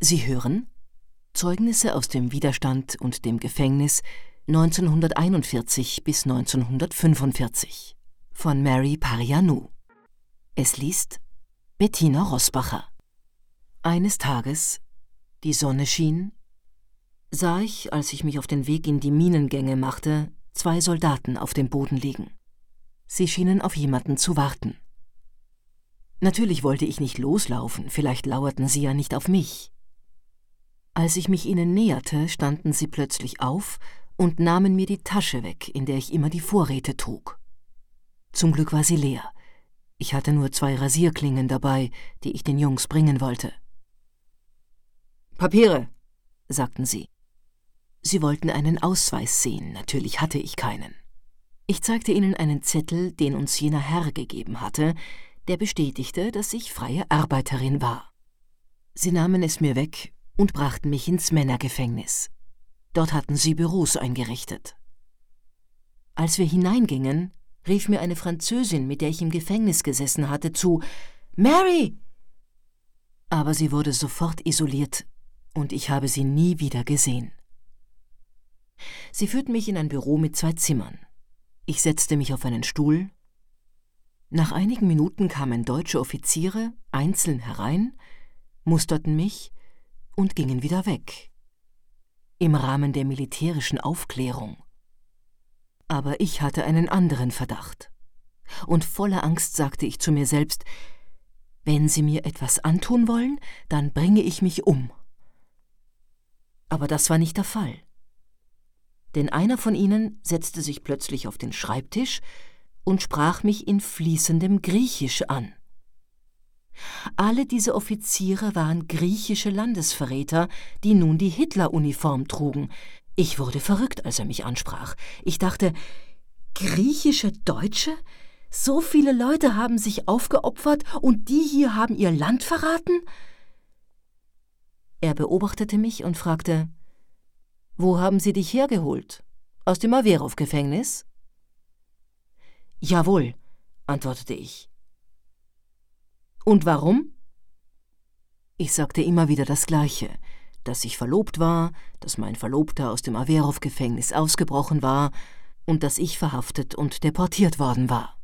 Sie hören Zeugnisse aus dem Widerstand und dem Gefängnis 1941 bis 1945 von Mary Parianou. Es liest Bettina Rosbacher. Eines Tages, die Sonne schien, sah ich, als ich mich auf den Weg in die Minengänge machte, zwei Soldaten auf dem Boden liegen. Sie schienen auf jemanden zu warten. Natürlich wollte ich nicht loslaufen, vielleicht lauerten sie ja nicht auf mich. Als ich mich ihnen näherte, standen sie plötzlich auf und nahmen mir die Tasche weg, in der ich immer die Vorräte trug. Zum Glück war sie leer. Ich hatte nur zwei Rasierklingen dabei, die ich den Jungs bringen wollte. Papiere, sagten sie. Sie wollten einen Ausweis sehen, natürlich hatte ich keinen. Ich zeigte ihnen einen Zettel, den uns jener Herr gegeben hatte, der bestätigte, dass ich freie Arbeiterin war. Sie nahmen es mir weg und brachten mich ins Männergefängnis. Dort hatten sie Büros eingerichtet. Als wir hineingingen, rief mir eine Französin, mit der ich im Gefängnis gesessen hatte, zu Mary. Aber sie wurde sofort isoliert, und ich habe sie nie wieder gesehen. Sie führten mich in ein Büro mit zwei Zimmern. Ich setzte mich auf einen Stuhl. Nach einigen Minuten kamen deutsche Offiziere einzeln herein, musterten mich und gingen wieder weg. Im Rahmen der militärischen Aufklärung. Aber ich hatte einen anderen Verdacht. Und voller Angst sagte ich zu mir selbst, wenn Sie mir etwas antun wollen, dann bringe ich mich um. Aber das war nicht der Fall. Denn einer von ihnen setzte sich plötzlich auf den Schreibtisch und sprach mich in fließendem Griechisch an. Alle diese Offiziere waren griechische Landesverräter, die nun die Hitleruniform trugen. Ich wurde verrückt, als er mich ansprach. Ich dachte, griechische Deutsche? So viele Leute haben sich aufgeopfert und die hier haben ihr Land verraten? Er beobachtete mich und fragte, Wo haben Sie dich hergeholt? Aus dem Averov-Gefängnis? Jawohl, antwortete ich. Und warum? Ich sagte immer wieder das Gleiche, dass ich verlobt war, dass mein Verlobter aus dem Averov-Gefängnis ausgebrochen war und dass ich verhaftet und deportiert worden war.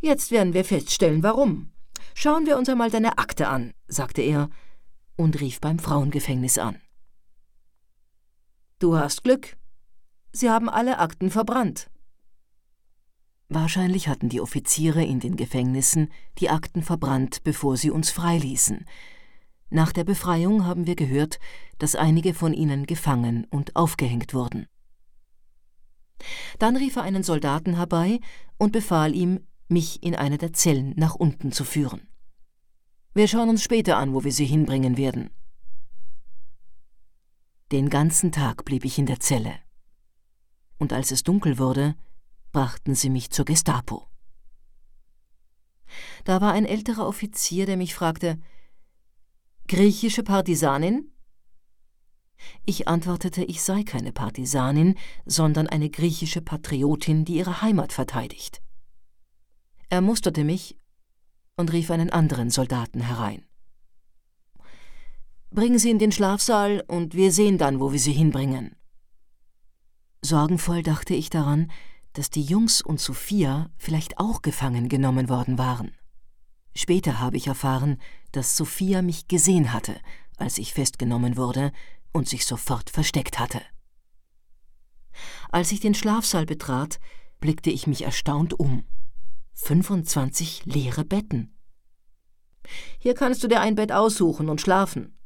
Jetzt werden wir feststellen, warum. Schauen wir uns einmal deine Akte an, sagte er und rief beim Frauengefängnis an. Du hast Glück. Sie haben alle Akten verbrannt. Wahrscheinlich hatten die Offiziere in den Gefängnissen die Akten verbrannt, bevor sie uns freiließen. Nach der Befreiung haben wir gehört, dass einige von ihnen gefangen und aufgehängt wurden. Dann rief er einen Soldaten herbei und befahl ihm, mich in eine der Zellen nach unten zu führen. Wir schauen uns später an, wo wir sie hinbringen werden. Den ganzen Tag blieb ich in der Zelle. Und als es dunkel wurde, brachten sie mich zur Gestapo. Da war ein älterer Offizier, der mich fragte Griechische Partisanin? Ich antwortete, ich sei keine Partisanin, sondern eine griechische Patriotin, die ihre Heimat verteidigt. Er musterte mich und rief einen anderen Soldaten herein. Bringen Sie in den Schlafsaal und wir sehen dann, wo wir Sie hinbringen. Sorgenvoll dachte ich daran, dass die Jungs und Sophia vielleicht auch gefangen genommen worden waren. Später habe ich erfahren, dass Sophia mich gesehen hatte, als ich festgenommen wurde und sich sofort versteckt hatte. Als ich den Schlafsaal betrat, blickte ich mich erstaunt um. 25 leere Betten. Hier kannst du dir ein Bett aussuchen und schlafen.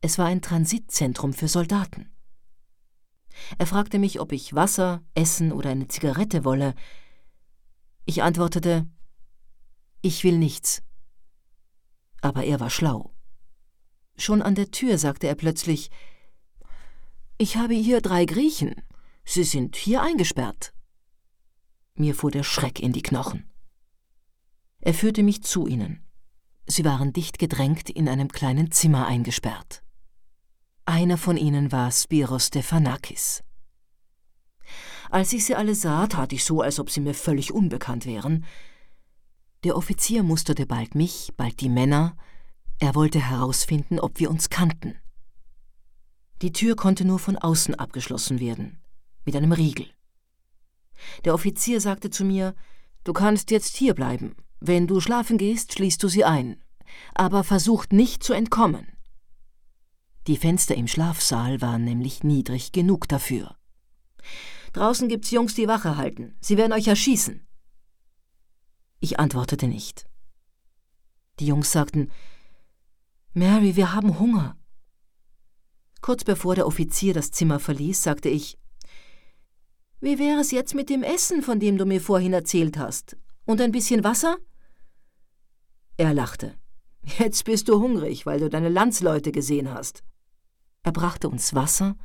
Es war ein Transitzentrum für Soldaten. Er fragte mich, ob ich Wasser, Essen oder eine Zigarette wolle. Ich antwortete, ich will nichts. Aber er war schlau. Schon an der Tür sagte er plötzlich, ich habe hier drei Griechen. Sie sind hier eingesperrt. Mir fuhr der Schreck in die Knochen. Er führte mich zu ihnen. Sie waren dicht gedrängt in einem kleinen Zimmer eingesperrt. Einer von ihnen war Spiros Stephanakis. Als ich sie alle sah, tat ich so, als ob sie mir völlig unbekannt wären. Der Offizier musterte bald mich, bald die Männer, Er wollte herausfinden, ob wir uns kannten. Die Tür konnte nur von außen abgeschlossen werden, mit einem Riegel. Der Offizier sagte zu mir, Du kannst jetzt hier bleiben. Wenn du schlafen gehst, schließt du sie ein. Aber versucht nicht zu entkommen. Die Fenster im Schlafsaal waren nämlich niedrig genug dafür. Draußen gibt's Jungs, die Wache halten. Sie werden euch erschießen. Ich antwortete nicht. Die Jungs sagten, Mary, wir haben Hunger. Kurz bevor der Offizier das Zimmer verließ, sagte ich, wie wäre es jetzt mit dem Essen, von dem du mir vorhin erzählt hast? Und ein bisschen Wasser? Er lachte. Jetzt bist du hungrig, weil du deine Landsleute gesehen hast. Er brachte uns Wasser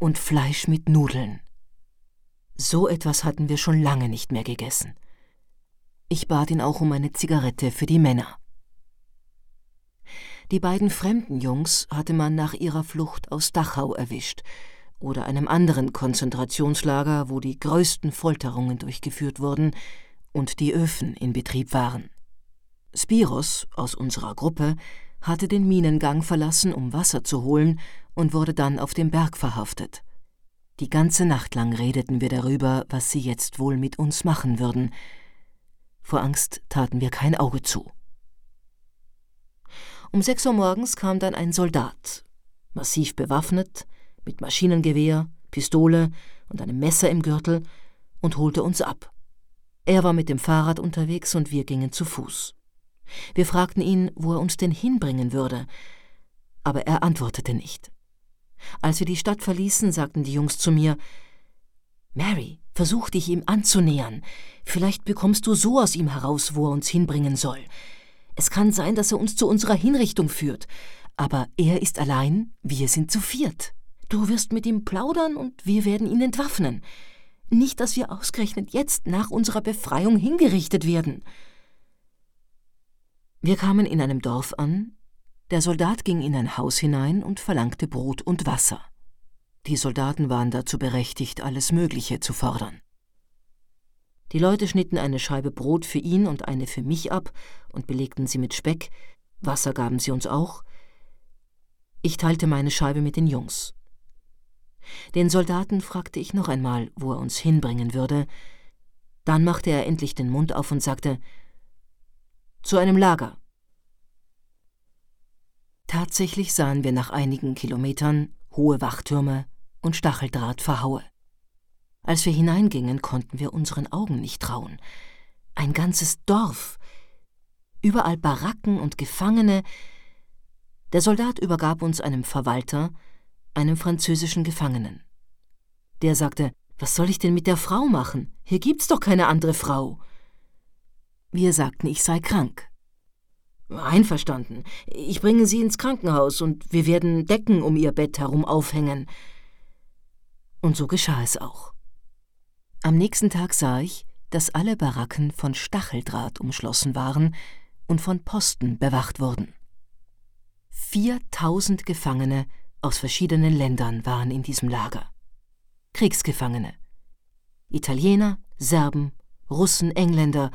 und Fleisch mit Nudeln. So etwas hatten wir schon lange nicht mehr gegessen. Ich bat ihn auch um eine Zigarette für die Männer. Die beiden fremden Jungs hatte man nach ihrer Flucht aus Dachau erwischt oder einem anderen Konzentrationslager, wo die größten Folterungen durchgeführt wurden und die Öfen in Betrieb waren. Spiros aus unserer Gruppe hatte den Minengang verlassen, um Wasser zu holen, und wurde dann auf dem Berg verhaftet. Die ganze Nacht lang redeten wir darüber, was sie jetzt wohl mit uns machen würden. Vor Angst taten wir kein Auge zu. Um sechs Uhr morgens kam dann ein Soldat, massiv bewaffnet, mit Maschinengewehr, Pistole und einem Messer im Gürtel und holte uns ab. Er war mit dem Fahrrad unterwegs und wir gingen zu Fuß. Wir fragten ihn, wo er uns denn hinbringen würde, aber er antwortete nicht. Als wir die Stadt verließen, sagten die Jungs zu mir Mary, versuch dich ihm anzunähern. Vielleicht bekommst du so aus ihm heraus, wo er uns hinbringen soll. Es kann sein, dass er uns zu unserer Hinrichtung führt, aber er ist allein, wir sind zu viert. Du wirst mit ihm plaudern und wir werden ihn entwaffnen. Nicht, dass wir ausgerechnet jetzt nach unserer Befreiung hingerichtet werden. Wir kamen in einem Dorf an. Der Soldat ging in ein Haus hinein und verlangte Brot und Wasser. Die Soldaten waren dazu berechtigt, alles Mögliche zu fordern. Die Leute schnitten eine Scheibe Brot für ihn und eine für mich ab und belegten sie mit Speck, Wasser gaben sie uns auch. Ich teilte meine Scheibe mit den Jungs. Den Soldaten fragte ich noch einmal, wo er uns hinbringen würde. Dann machte er endlich den Mund auf und sagte Zu einem Lager. Tatsächlich sahen wir nach einigen Kilometern hohe Wachtürme und Stacheldrahtverhaue. Als wir hineingingen, konnten wir unseren Augen nicht trauen. Ein ganzes Dorf. Überall Baracken und Gefangene. Der Soldat übergab uns einem Verwalter, einem französischen Gefangenen. Der sagte, was soll ich denn mit der Frau machen? Hier gibt's doch keine andere Frau. Wir sagten, ich sei krank. Einverstanden. Ich bringe Sie ins Krankenhaus und wir werden Decken um Ihr Bett herum aufhängen. Und so geschah es auch. Am nächsten Tag sah ich, dass alle Baracken von Stacheldraht umschlossen waren und von Posten bewacht wurden. Viertausend Gefangene aus verschiedenen Ländern waren in diesem Lager. Kriegsgefangene. Italiener, Serben, Russen, Engländer,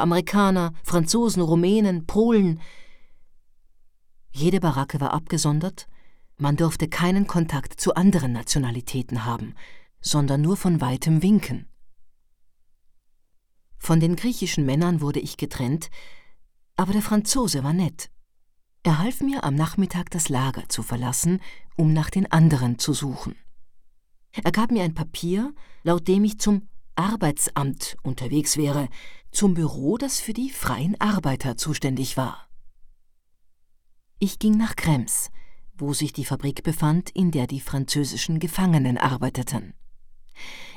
Amerikaner, Franzosen, Rumänen, Polen. Jede Baracke war abgesondert, man durfte keinen Kontakt zu anderen Nationalitäten haben, sondern nur von weitem winken. Von den griechischen Männern wurde ich getrennt, aber der Franzose war nett. Er half mir am Nachmittag das Lager zu verlassen, um nach den anderen zu suchen. Er gab mir ein Papier, laut dem ich zum Arbeitsamt unterwegs wäre, zum Büro, das für die freien Arbeiter zuständig war. Ich ging nach Krems, wo sich die Fabrik befand, in der die französischen Gefangenen arbeiteten.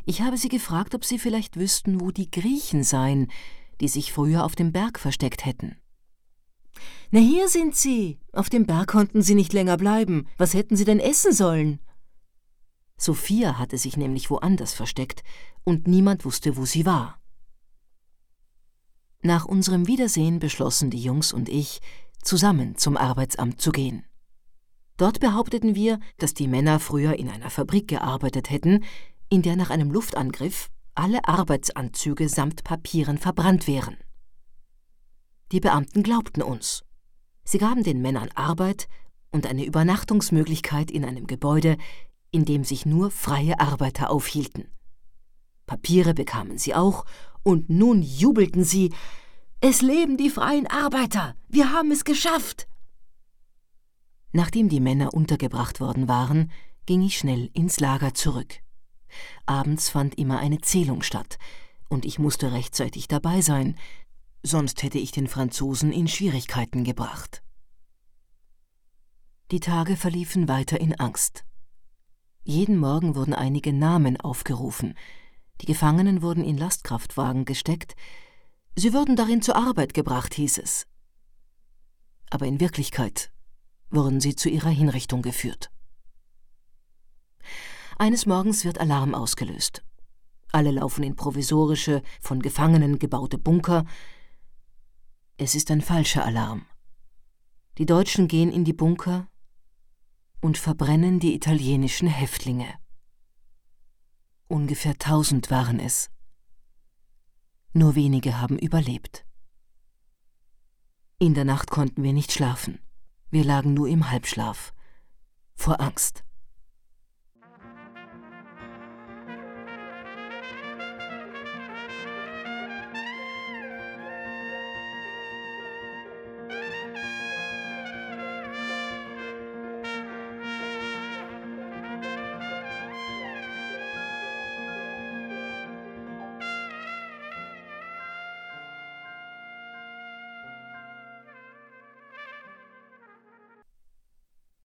Ich habe sie gefragt, ob sie vielleicht wüssten, wo die Griechen seien, die sich früher auf dem Berg versteckt hätten. Na, hier sind Sie. Auf dem Berg konnten Sie nicht länger bleiben. Was hätten Sie denn essen sollen? Sophia hatte sich nämlich woanders versteckt, und niemand wusste, wo sie war. Nach unserem Wiedersehen beschlossen die Jungs und ich, zusammen zum Arbeitsamt zu gehen. Dort behaupteten wir, dass die Männer früher in einer Fabrik gearbeitet hätten, in der nach einem Luftangriff alle Arbeitsanzüge samt Papieren verbrannt wären. Die Beamten glaubten uns. Sie gaben den Männern Arbeit und eine Übernachtungsmöglichkeit in einem Gebäude, in dem sich nur freie Arbeiter aufhielten. Papiere bekamen sie auch, und nun jubelten sie Es leben die freien Arbeiter. Wir haben es geschafft. Nachdem die Männer untergebracht worden waren, ging ich schnell ins Lager zurück. Abends fand immer eine Zählung statt, und ich musste rechtzeitig dabei sein, sonst hätte ich den Franzosen in Schwierigkeiten gebracht. Die Tage verliefen weiter in Angst. Jeden Morgen wurden einige Namen aufgerufen, die Gefangenen wurden in Lastkraftwagen gesteckt, sie würden darin zur Arbeit gebracht, hieß es. Aber in Wirklichkeit wurden sie zu ihrer Hinrichtung geführt. Eines Morgens wird Alarm ausgelöst. Alle laufen in provisorische, von Gefangenen gebaute Bunker. Es ist ein falscher Alarm. Die Deutschen gehen in die Bunker und verbrennen die italienischen Häftlinge. Ungefähr tausend waren es. Nur wenige haben überlebt. In der Nacht konnten wir nicht schlafen. Wir lagen nur im Halbschlaf. Vor Angst.